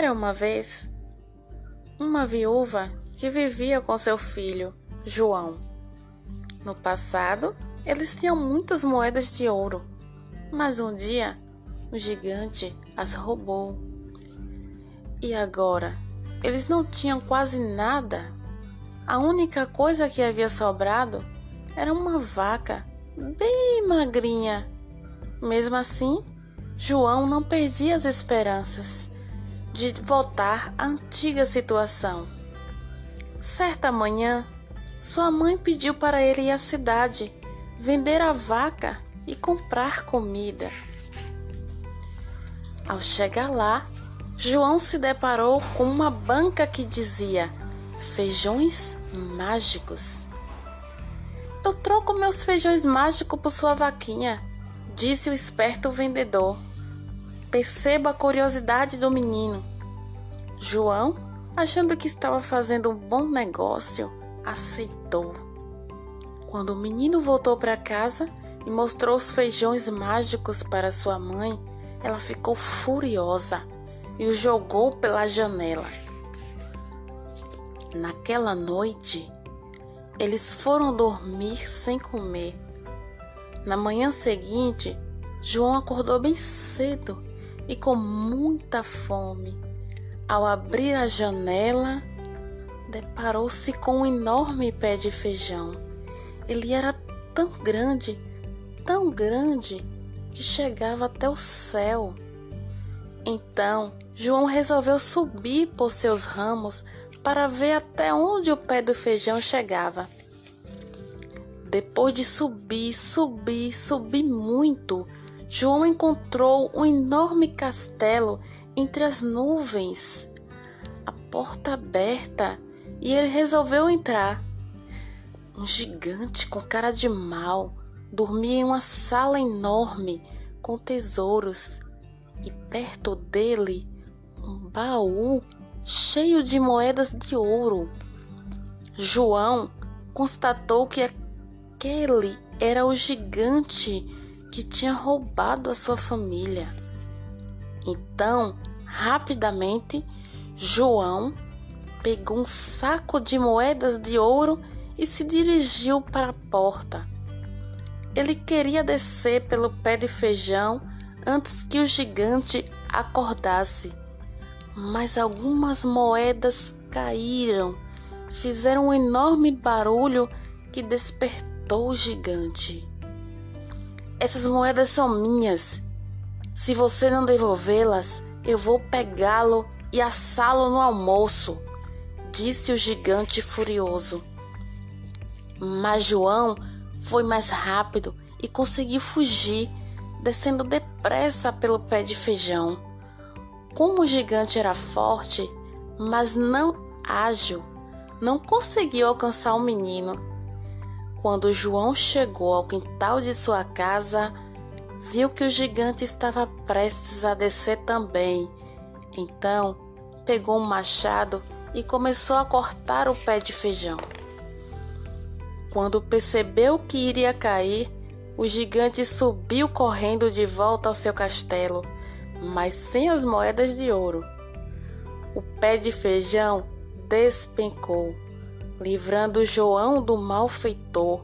Era uma vez uma viúva que vivia com seu filho, João. No passado, eles tinham muitas moedas de ouro, mas um dia um gigante as roubou. E agora, eles não tinham quase nada. A única coisa que havia sobrado era uma vaca bem magrinha. Mesmo assim, João não perdia as esperanças de voltar à antiga situação. Certa manhã, sua mãe pediu para ele ir à cidade, vender a vaca e comprar comida. Ao chegar lá, João se deparou com uma banca que dizia feijões mágicos. Eu troco meus feijões mágicos por sua vaquinha, disse o esperto vendedor. Perceba a curiosidade do menino. João, achando que estava fazendo um bom negócio, aceitou. Quando o menino voltou para casa e mostrou os feijões mágicos para sua mãe, ela ficou furiosa e o jogou pela janela. Naquela noite, eles foram dormir sem comer. Na manhã seguinte, João acordou bem cedo e com muita fome. Ao abrir a janela, deparou-se com um enorme pé de feijão. Ele era tão grande, tão grande, que chegava até o céu. Então, João resolveu subir por seus ramos para ver até onde o pé do feijão chegava. Depois de subir, subir, subir muito, João encontrou um enorme castelo entre as nuvens. A porta aberta e ele resolveu entrar. Um gigante com cara de mal dormia em uma sala enorme com tesouros e perto dele um baú cheio de moedas de ouro. João constatou que aquele era o gigante que tinha roubado a sua família. Então, rapidamente, João pegou um saco de moedas de ouro e se dirigiu para a porta. Ele queria descer pelo pé de feijão antes que o gigante acordasse, mas algumas moedas caíram, fizeram um enorme barulho que despertou o gigante. Essas moedas são minhas. Se você não devolvê-las, eu vou pegá-lo e assá-lo no almoço, disse o gigante furioso. Mas João foi mais rápido e conseguiu fugir, descendo depressa pelo pé de feijão. Como o gigante era forte, mas não ágil, não conseguiu alcançar o menino. Quando João chegou ao quintal de sua casa, viu que o gigante estava prestes a descer também. Então, pegou um machado e começou a cortar o pé de feijão. Quando percebeu que iria cair, o gigante subiu correndo de volta ao seu castelo, mas sem as moedas de ouro. O pé de feijão despencou, livrando João do malfeitor.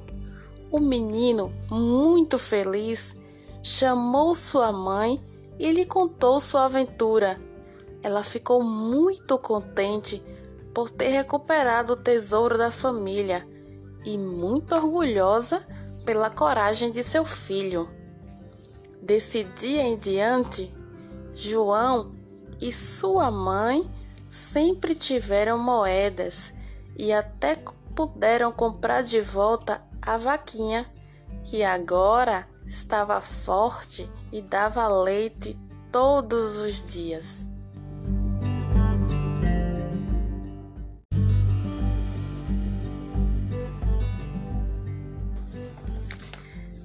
O menino, muito feliz, chamou sua mãe e lhe contou sua aventura. Ela ficou muito contente por ter recuperado o tesouro da família e muito orgulhosa pela coragem de seu filho. Desse dia em diante, João e sua mãe sempre tiveram moedas e até puderam comprar de volta a vaquinha, que agora estava forte e dava leite todos os dias.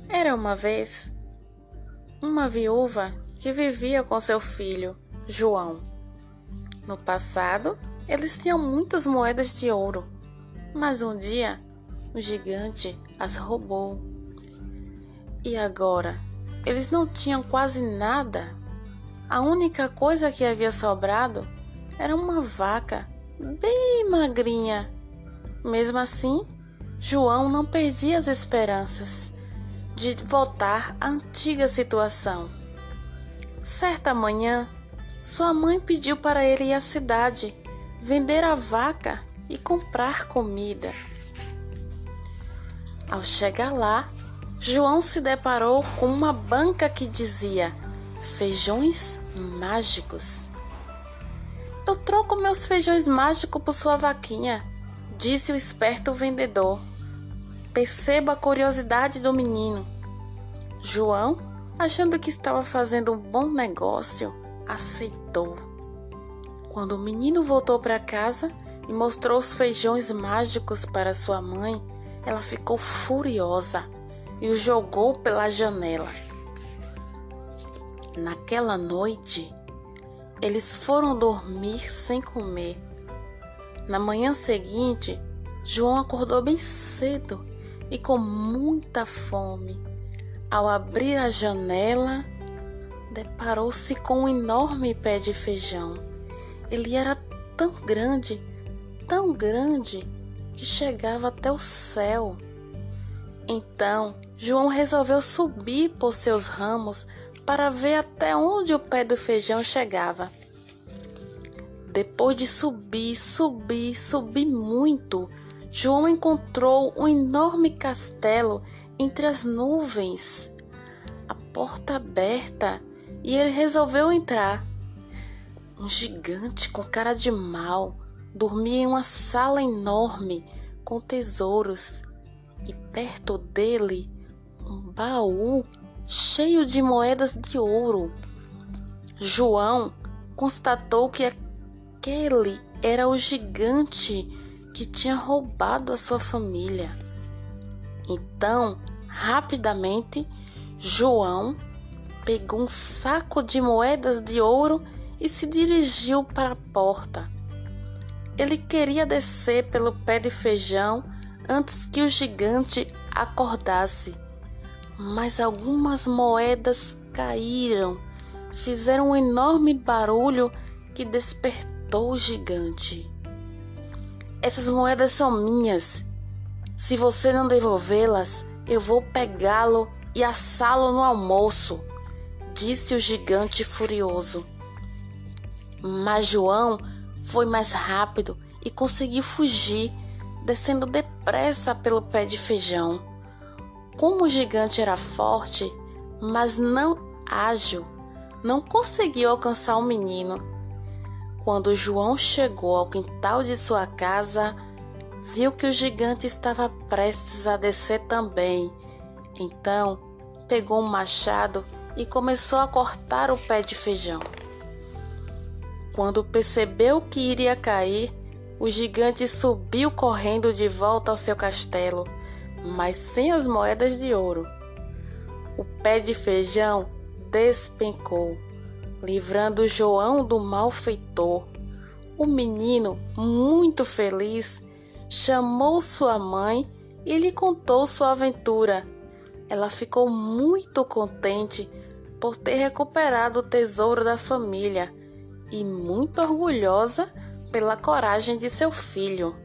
Era uma vez uma viúva que vivia com seu filho, João. No passado, eles tinham muitas moedas de ouro, mas um dia um gigante as roubou. E agora, eles não tinham quase nada. A única coisa que havia sobrado era uma vaca bem magrinha. Mesmo assim, João não perdia as esperanças de voltar à antiga situação. Certa manhã, sua mãe pediu para ele ir à cidade, vender a vaca e comprar comida. Ao chegar lá, João se deparou com uma banca que dizia feijões mágicos. Eu troco meus feijões mágicos por sua vaquinha, disse o esperto vendedor. Perceba a curiosidade do menino. João, achando que estava fazendo um bom negócio, aceitou. Quando o menino voltou para casa e mostrou os feijões mágicos para sua mãe, ela ficou furiosa e o jogou pela janela. Naquela noite, eles foram dormir sem comer. Na manhã seguinte, João acordou bem cedo e com muita fome. Ao abrir a janela, deparou-se com um enorme pé de feijão. Ele era tão grande, tão grande, que chegava até o céu. Então, João resolveu subir por seus ramos para ver até onde o pé do feijão chegava. Depois de subir, subir, subir muito, João encontrou um enorme castelo entre as nuvens. A porta aberta e ele resolveu entrar. Um gigante com cara de mal dormia em uma sala enorme com tesouros e perto dele um baú cheio de moedas de ouro. João constatou que aquele era o gigante que tinha roubado a sua família. Então, rapidamente, João pegou um saco de moedas de ouro e se dirigiu para a porta. Ele queria descer pelo pé de feijão antes que o gigante acordasse mas algumas moedas caíram, fizeram um enorme barulho que despertou o gigante. Essas moedas são minhas. Se você não devolvê-las, eu vou pegá-lo e assá-lo no almoço, disse o gigante furioso. Mas João foi mais rápido e conseguiu fugir, descendo depressa pelo pé de feijão. Como o gigante era forte, mas não ágil, não conseguiu alcançar o menino. Quando João chegou ao quintal de sua casa, viu que o gigante estava prestes a descer também. Então, pegou um machado e começou a cortar o pé de feijão. Quando percebeu que iria cair, o gigante subiu correndo de volta ao seu castelo mas sem as moedas de ouro. O pé de feijão despencou, livrando João do malfeitor. O menino, muito feliz, chamou sua mãe e lhe contou sua aventura. Ela ficou muito contente por ter recuperado o tesouro da família e muito orgulhosa pela coragem de seu filho.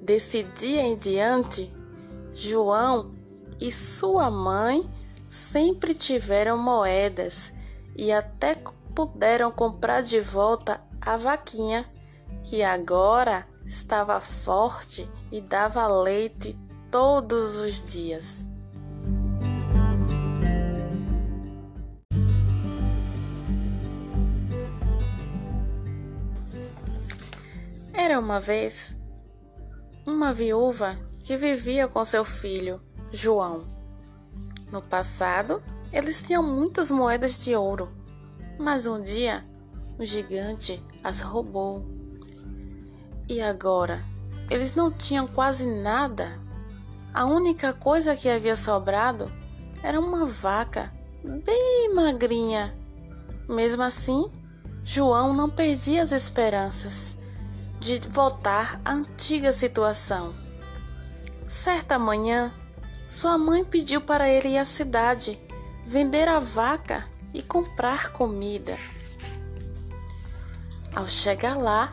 Desse dia em diante, João e sua mãe sempre tiveram moedas e até puderam comprar de volta a vaquinha, que agora estava forte e dava leite todos os dias. Era uma vez uma viúva que vivia com seu filho, João. No passado, eles tinham muitas moedas de ouro, mas um dia o gigante as roubou. E agora, eles não tinham quase nada. A única coisa que havia sobrado era uma vaca bem magrinha. Mesmo assim, João não perdia as esperanças de voltar à antiga situação. Certa manhã, sua mãe pediu para ele ir à cidade, vender a vaca e comprar comida. Ao chegar lá,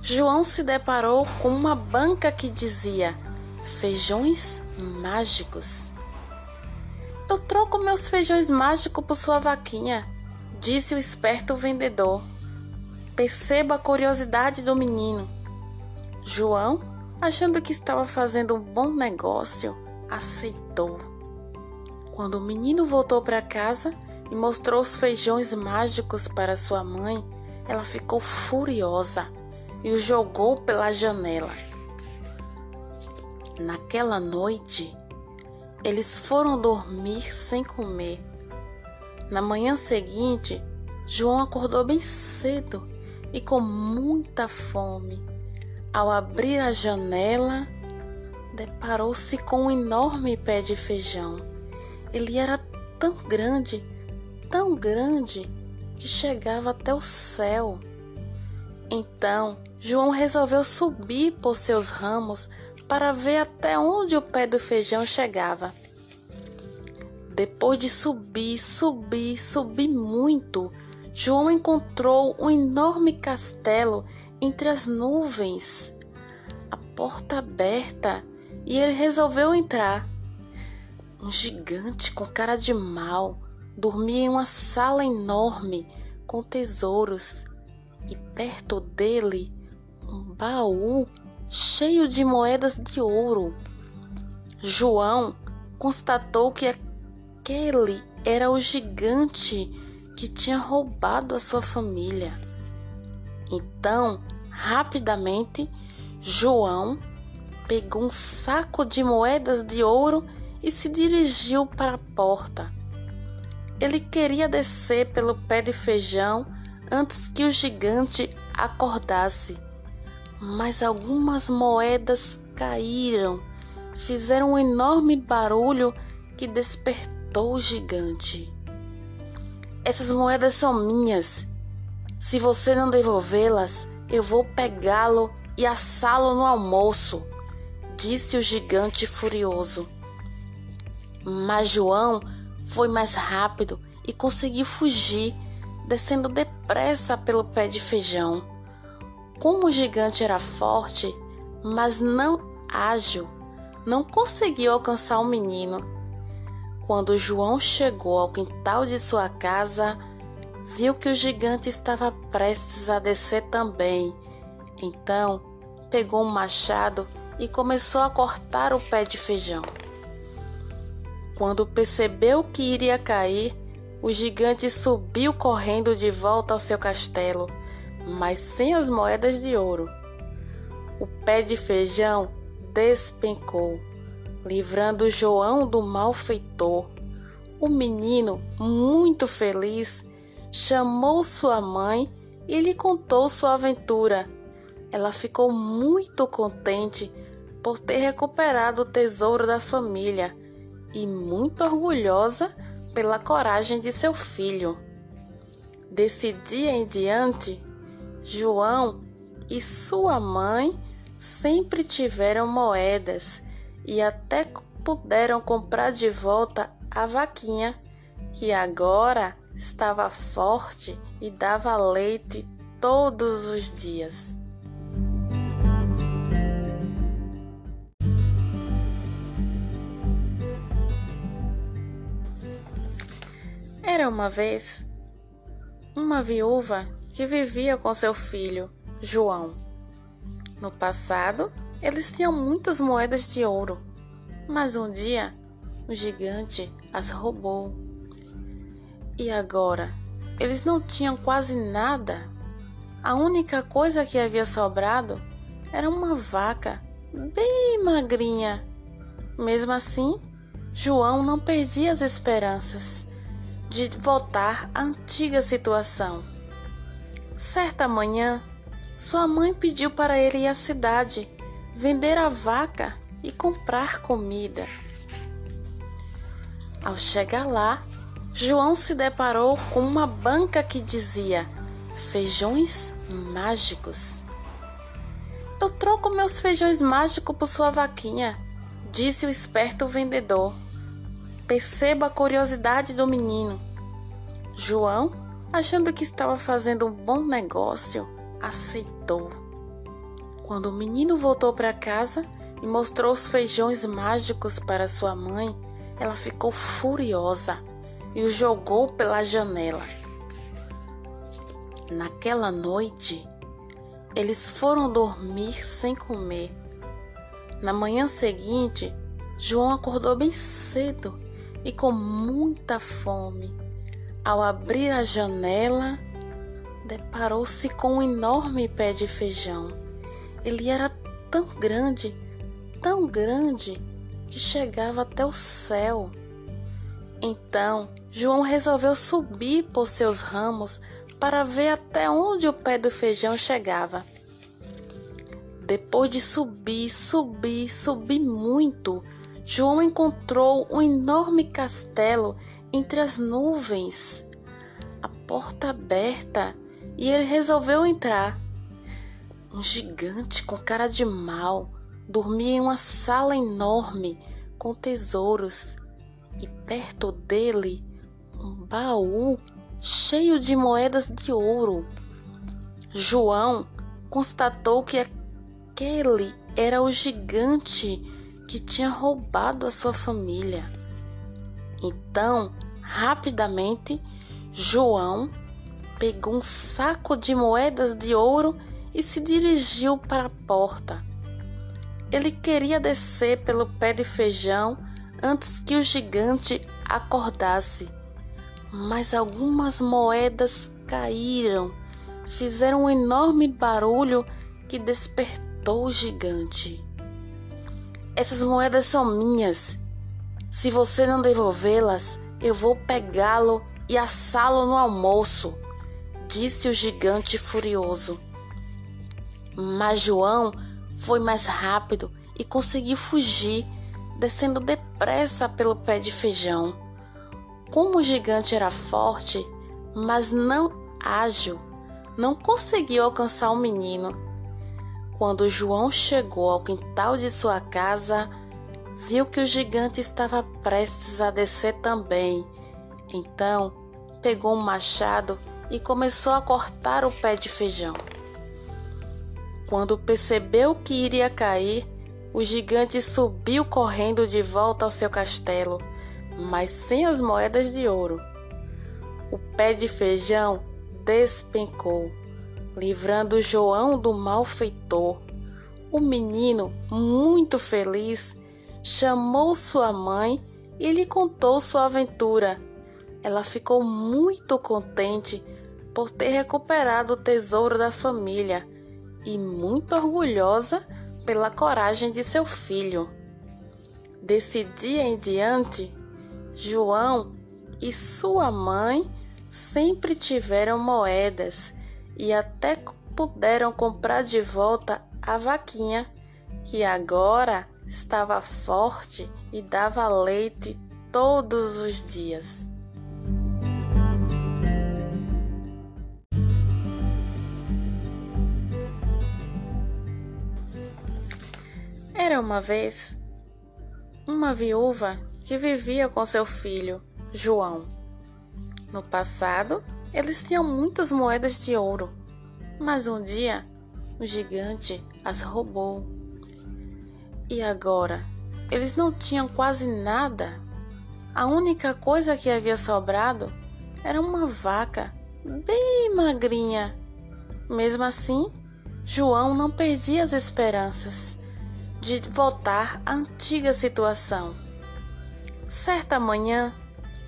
João se deparou com uma banca que dizia feijões mágicos. Eu troco meus feijões mágicos por sua vaquinha, disse o esperto vendedor. Perceba a curiosidade do menino. João, achando que estava fazendo um bom negócio, aceitou. Quando o menino voltou para casa e mostrou os feijões mágicos para sua mãe, ela ficou furiosa e o jogou pela janela. Naquela noite, eles foram dormir sem comer. Na manhã seguinte, João acordou bem cedo e com muita fome. Ao abrir a janela, deparou-se com um enorme pé de feijão. Ele era tão grande, tão grande, que chegava até o céu. Então, João resolveu subir por seus ramos para ver até onde o pé do feijão chegava. Depois de subir, subir, subir muito, João encontrou um enorme castelo entre as nuvens. A porta aberta e ele resolveu entrar. Um gigante com cara de mal dormia em uma sala enorme com tesouros e perto dele um baú cheio de moedas de ouro. João constatou que aquele era o gigante que tinha roubado a sua família. Então, rapidamente, João pegou um saco de moedas de ouro e se dirigiu para a porta. Ele queria descer pelo pé de feijão antes que o gigante acordasse mas algumas moedas caíram, fizeram um enorme barulho que despertou o gigante. Essas moedas são minhas. Se você não devolvê-las, eu vou pegá-lo e assá-lo no almoço, disse o gigante furioso. Mas João foi mais rápido e conseguiu fugir, descendo depressa pelo pé de feijão. Como o gigante era forte, mas não ágil, não conseguiu alcançar o menino. Quando João chegou ao quintal de sua casa, viu que o gigante estava prestes a descer também. Então, pegou um machado e começou a cortar o pé de feijão. Quando percebeu que iria cair, o gigante subiu correndo de volta ao seu castelo mas sem as moedas de ouro. O pé de feijão despencou, livrando João do malfeitor. O menino, muito feliz, chamou sua mãe e lhe contou sua aventura. Ela ficou muito contente por ter recuperado o tesouro da família e muito orgulhosa pela coragem de seu filho. Desse dia em diante, João e sua mãe sempre tiveram moedas e até puderam comprar de volta a vaquinha, que agora estava forte e dava leite todos os dias. Era uma vez uma viúva que vivia com seu filho, João. No passado, eles tinham muitas moedas de ouro, mas um dia o gigante as roubou. E agora, eles não tinham quase nada. A única coisa que havia sobrado era uma vaca bem magrinha. Mesmo assim, João não perdia as esperanças de voltar à antiga situação. Certa manhã, sua mãe pediu para ele ir à cidade, vender a vaca e comprar comida. Ao chegar lá, João se deparou com uma banca que dizia feijões mágicos. Eu troco meus feijões mágicos por sua vaquinha, disse o esperto vendedor. Perceba a curiosidade do menino. João achando que estava fazendo um bom negócio, aceitou. Quando o menino voltou para casa e mostrou os feijões mágicos para sua mãe, ela ficou furiosa e o jogou pela janela. Naquela noite, eles foram dormir sem comer. Na manhã seguinte, João acordou bem cedo e com muita fome. Ao abrir a janela, deparou-se com um enorme pé de feijão. Ele era tão grande, tão grande, que chegava até o céu. Então, João resolveu subir por seus ramos para ver até onde o pé do feijão chegava. Depois de subir, subir, subir muito, João encontrou um enorme castelo entre as nuvens, a porta aberta, e ele resolveu entrar. Um gigante com cara de mal dormia em uma sala enorme com tesouros, e perto dele um baú cheio de moedas de ouro. João constatou que aquele era o gigante que tinha roubado a sua família. Então, rapidamente, João pegou um saco de moedas de ouro e se dirigiu para a porta. Ele queria descer pelo pé de feijão antes que o gigante acordasse, mas algumas moedas caíram, fizeram um enorme barulho que despertou o gigante. Essas moedas são minhas. Se você não devolvê-las, eu vou pegá-lo e assá-lo no almoço, disse o gigante furioso. Mas João foi mais rápido e conseguiu fugir, descendo depressa pelo pé de feijão. Como o gigante era forte, mas não ágil, não conseguiu alcançar o menino. Quando João chegou ao quintal de sua casa, viu que o gigante estava prestes a descer também. Então, pegou um machado e começou a cortar o pé de feijão. Quando percebeu que iria cair, o gigante subiu correndo de volta ao seu castelo, mas sem as moedas de ouro. O pé de feijão despencou, livrando João do malfeitor. O menino, muito feliz, chamou sua mãe e lhe contou sua aventura. Ela ficou muito contente por ter recuperado o tesouro da família e muito orgulhosa pela coragem de seu filho. Desse dia em diante, João e sua mãe sempre tiveram moedas e até puderam comprar de volta a vaquinha, que agora estava forte e dava leite todos os dias. Era uma vez uma viúva que vivia com seu filho, João. No passado, eles tinham muitas moedas de ouro, mas um dia o gigante as roubou. E agora, eles não tinham quase nada. A única coisa que havia sobrado era uma vaca bem magrinha. Mesmo assim, João não perdia as esperanças de voltar à antiga situação. Certa manhã,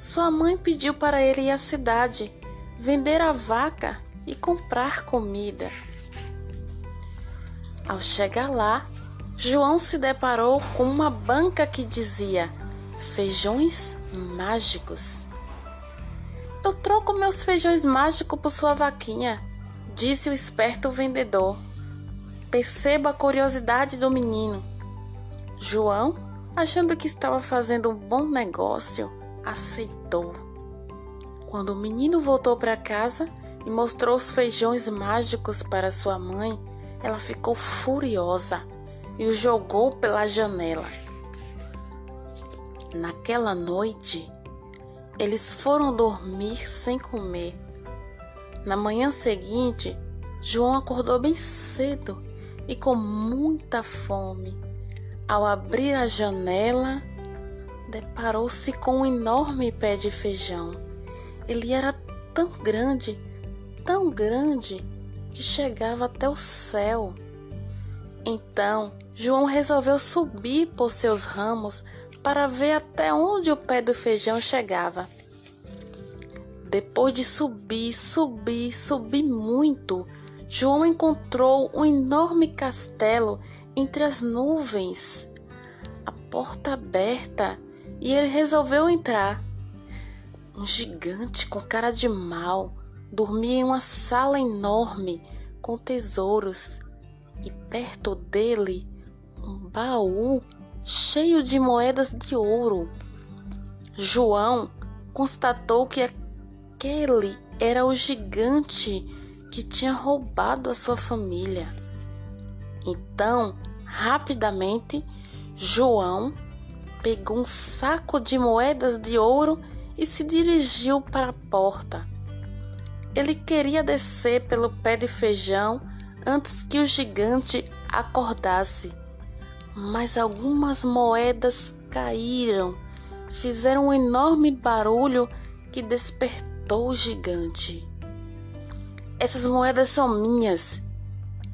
sua mãe pediu para ele ir à cidade, vender a vaca e comprar comida. Ao chegar lá, João se deparou com uma banca que dizia feijões mágicos. Eu troco meus feijões mágicos por sua vaquinha, disse o esperto vendedor. Perceba a curiosidade do menino. João, achando que estava fazendo um bom negócio, aceitou. Quando o menino voltou para casa e mostrou os feijões mágicos para sua mãe, ela ficou furiosa e o jogou pela janela. Naquela noite, eles foram dormir sem comer. Na manhã seguinte, João acordou bem cedo e com muita fome. Ao abrir a janela, deparou-se com um enorme pé de feijão. Ele era tão grande, tão grande, que chegava até o céu. Então, João resolveu subir por seus ramos para ver até onde o pé do feijão chegava. Depois de subir, subir, subir muito, João encontrou um enorme castelo entre as nuvens, a porta aberta, e ele resolveu entrar. Um gigante com cara de mal dormia em uma sala enorme com tesouros, e perto dele um baú cheio de moedas de ouro. João constatou que aquele era o gigante que tinha roubado a sua família. Então, rapidamente, João pegou um saco de moedas de ouro e se dirigiu para a porta. Ele queria descer pelo pé de feijão antes que o gigante acordasse, mas algumas moedas caíram, fizeram um enorme barulho que despertou o gigante. Essas moedas são minhas.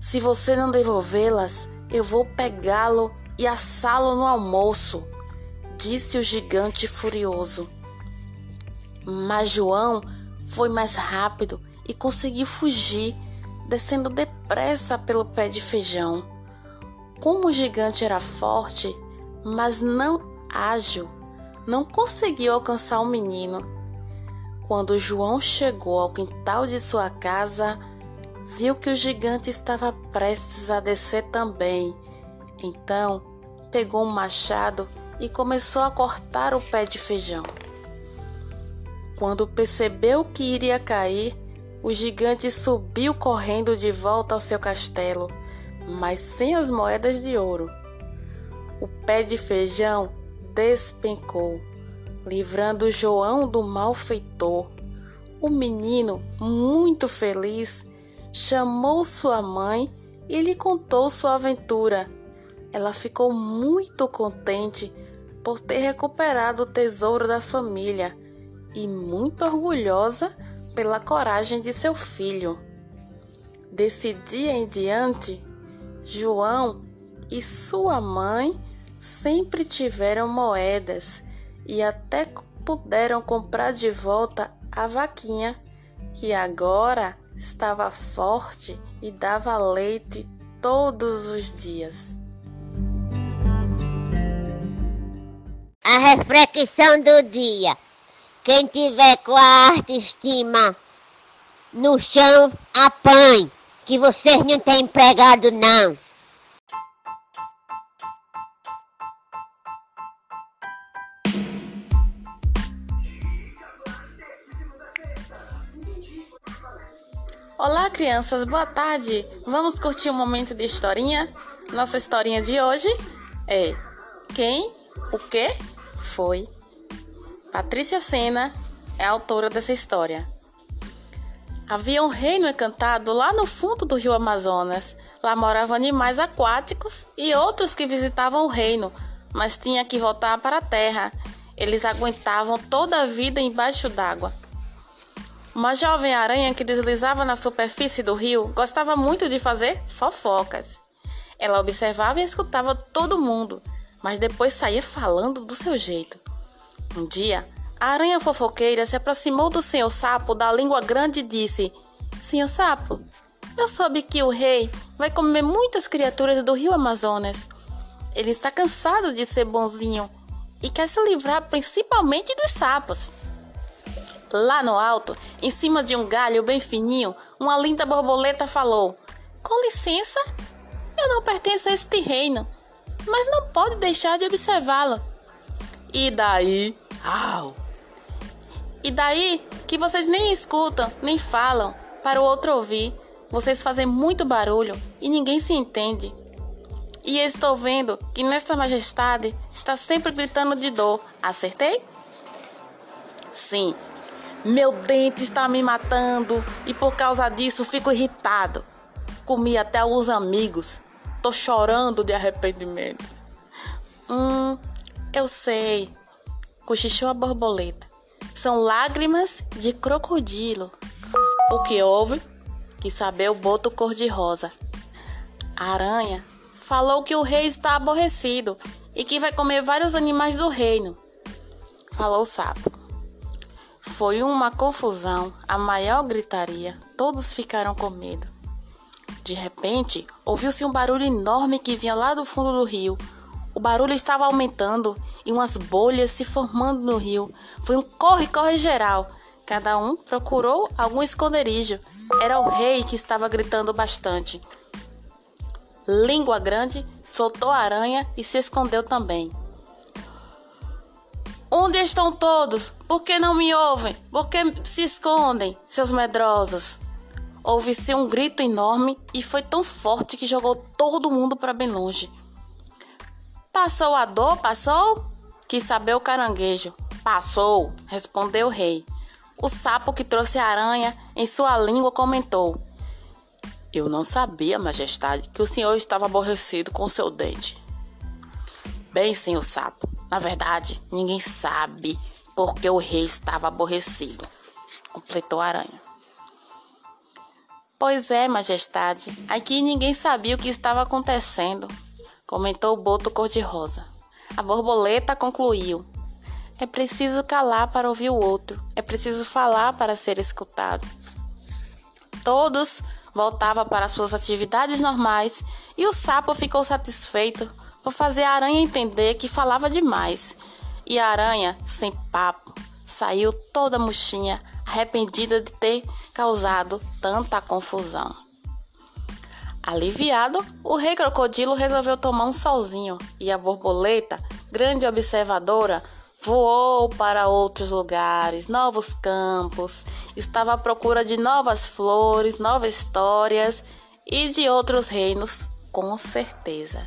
Se você não devolvê-las, eu vou pegá-lo e assá-lo no almoço, disse o gigante furioso. Mas João foi mais rápido e conseguiu fugir, descendo depressa pelo pé de feijão. Como o gigante era forte, mas não ágil, não conseguiu alcançar o menino quando João chegou ao quintal de sua casa, viu que o gigante estava prestes a descer também. Então, pegou um machado e começou a cortar o pé de feijão. Quando percebeu que iria cair, o gigante subiu correndo de volta ao seu castelo, mas sem as moedas de ouro. O pé de feijão despencou livrando João do malfeitor. O menino, muito feliz, chamou sua mãe e lhe contou sua aventura. Ela ficou muito contente por ter recuperado o tesouro da família e muito orgulhosa pela coragem de seu filho. Desse dia em diante, João e sua mãe sempre tiveram moedas e até puderam comprar de volta a vaquinha, que agora estava forte e dava leite todos os dias. A reflexão do dia. Quem tiver com a autoestima no chão, apanhe, que vocês não têm empregado não. Olá, crianças, boa tarde. Vamos curtir um momento de historinha? Nossa historinha de hoje é Quem, o que foi. Patrícia Sena é a autora dessa história. Havia um reino encantado lá no fundo do rio Amazonas. Lá moravam animais aquáticos e outros que visitavam o reino, mas tinha que voltar para a terra. Eles aguentavam toda a vida embaixo d'água. Uma jovem aranha que deslizava na superfície do rio gostava muito de fazer fofocas. Ela observava e escutava todo mundo, mas depois saía falando do seu jeito. Um dia, a aranha fofoqueira se aproximou do senhor sapo da língua grande e disse: Senhor sapo, eu soube que o rei vai comer muitas criaturas do rio Amazonas. Ele está cansado de ser bonzinho e quer se livrar principalmente dos sapos. Lá no alto, em cima de um galho bem fininho, uma linda borboleta falou: Com licença, eu não pertenço a este reino, mas não pode deixar de observá-lo. E daí? Au! E daí que vocês nem escutam, nem falam, para o outro ouvir. Vocês fazem muito barulho e ninguém se entende. E estou vendo que nessa majestade está sempre gritando de dor. Acertei? Sim, meu dente está me matando e por causa disso fico irritado. comi até alguns amigos. Tô chorando de arrependimento. Hum, eu sei, cochichou a borboleta. São lágrimas de crocodilo. O que houve? Quis saber o boto cor-de-rosa. A aranha falou que o rei está aborrecido e que vai comer vários animais do reino. Falou o sapo. Foi uma confusão, a maior gritaria. Todos ficaram com medo. De repente, ouviu-se um barulho enorme que vinha lá do fundo do rio. O barulho estava aumentando e umas bolhas se formando no rio. Foi um corre-corre geral. Cada um procurou algum esconderijo. Era o rei que estava gritando bastante. Língua Grande soltou a aranha e se escondeu também. Onde estão todos? Por que não me ouvem? Por que se escondem, seus medrosos? Houve-se um grito enorme e foi tão forte que jogou todo mundo para bem longe. Passou a dor, passou? Quis saber o caranguejo. Passou, respondeu o rei. O sapo que trouxe a aranha em sua língua comentou: Eu não sabia, majestade, que o senhor estava aborrecido com seu dente. Bem, senhor sapo, na verdade, ninguém sabe porque o rei estava aborrecido, completou a aranha. Pois é, majestade, aqui ninguém sabia o que estava acontecendo, comentou o boto cor-de-rosa. A borboleta concluiu: É preciso calar para ouvir o outro, é preciso falar para ser escutado. Todos voltavam para suas atividades normais e o sapo ficou satisfeito por fazer a aranha entender que falava demais. E a aranha, sem papo, saiu toda murchinha, arrependida de ter causado tanta confusão. Aliviado, o rei crocodilo resolveu tomar um solzinho e a borboleta, grande observadora, voou para outros lugares, novos campos, estava à procura de novas flores, novas histórias e de outros reinos, com certeza.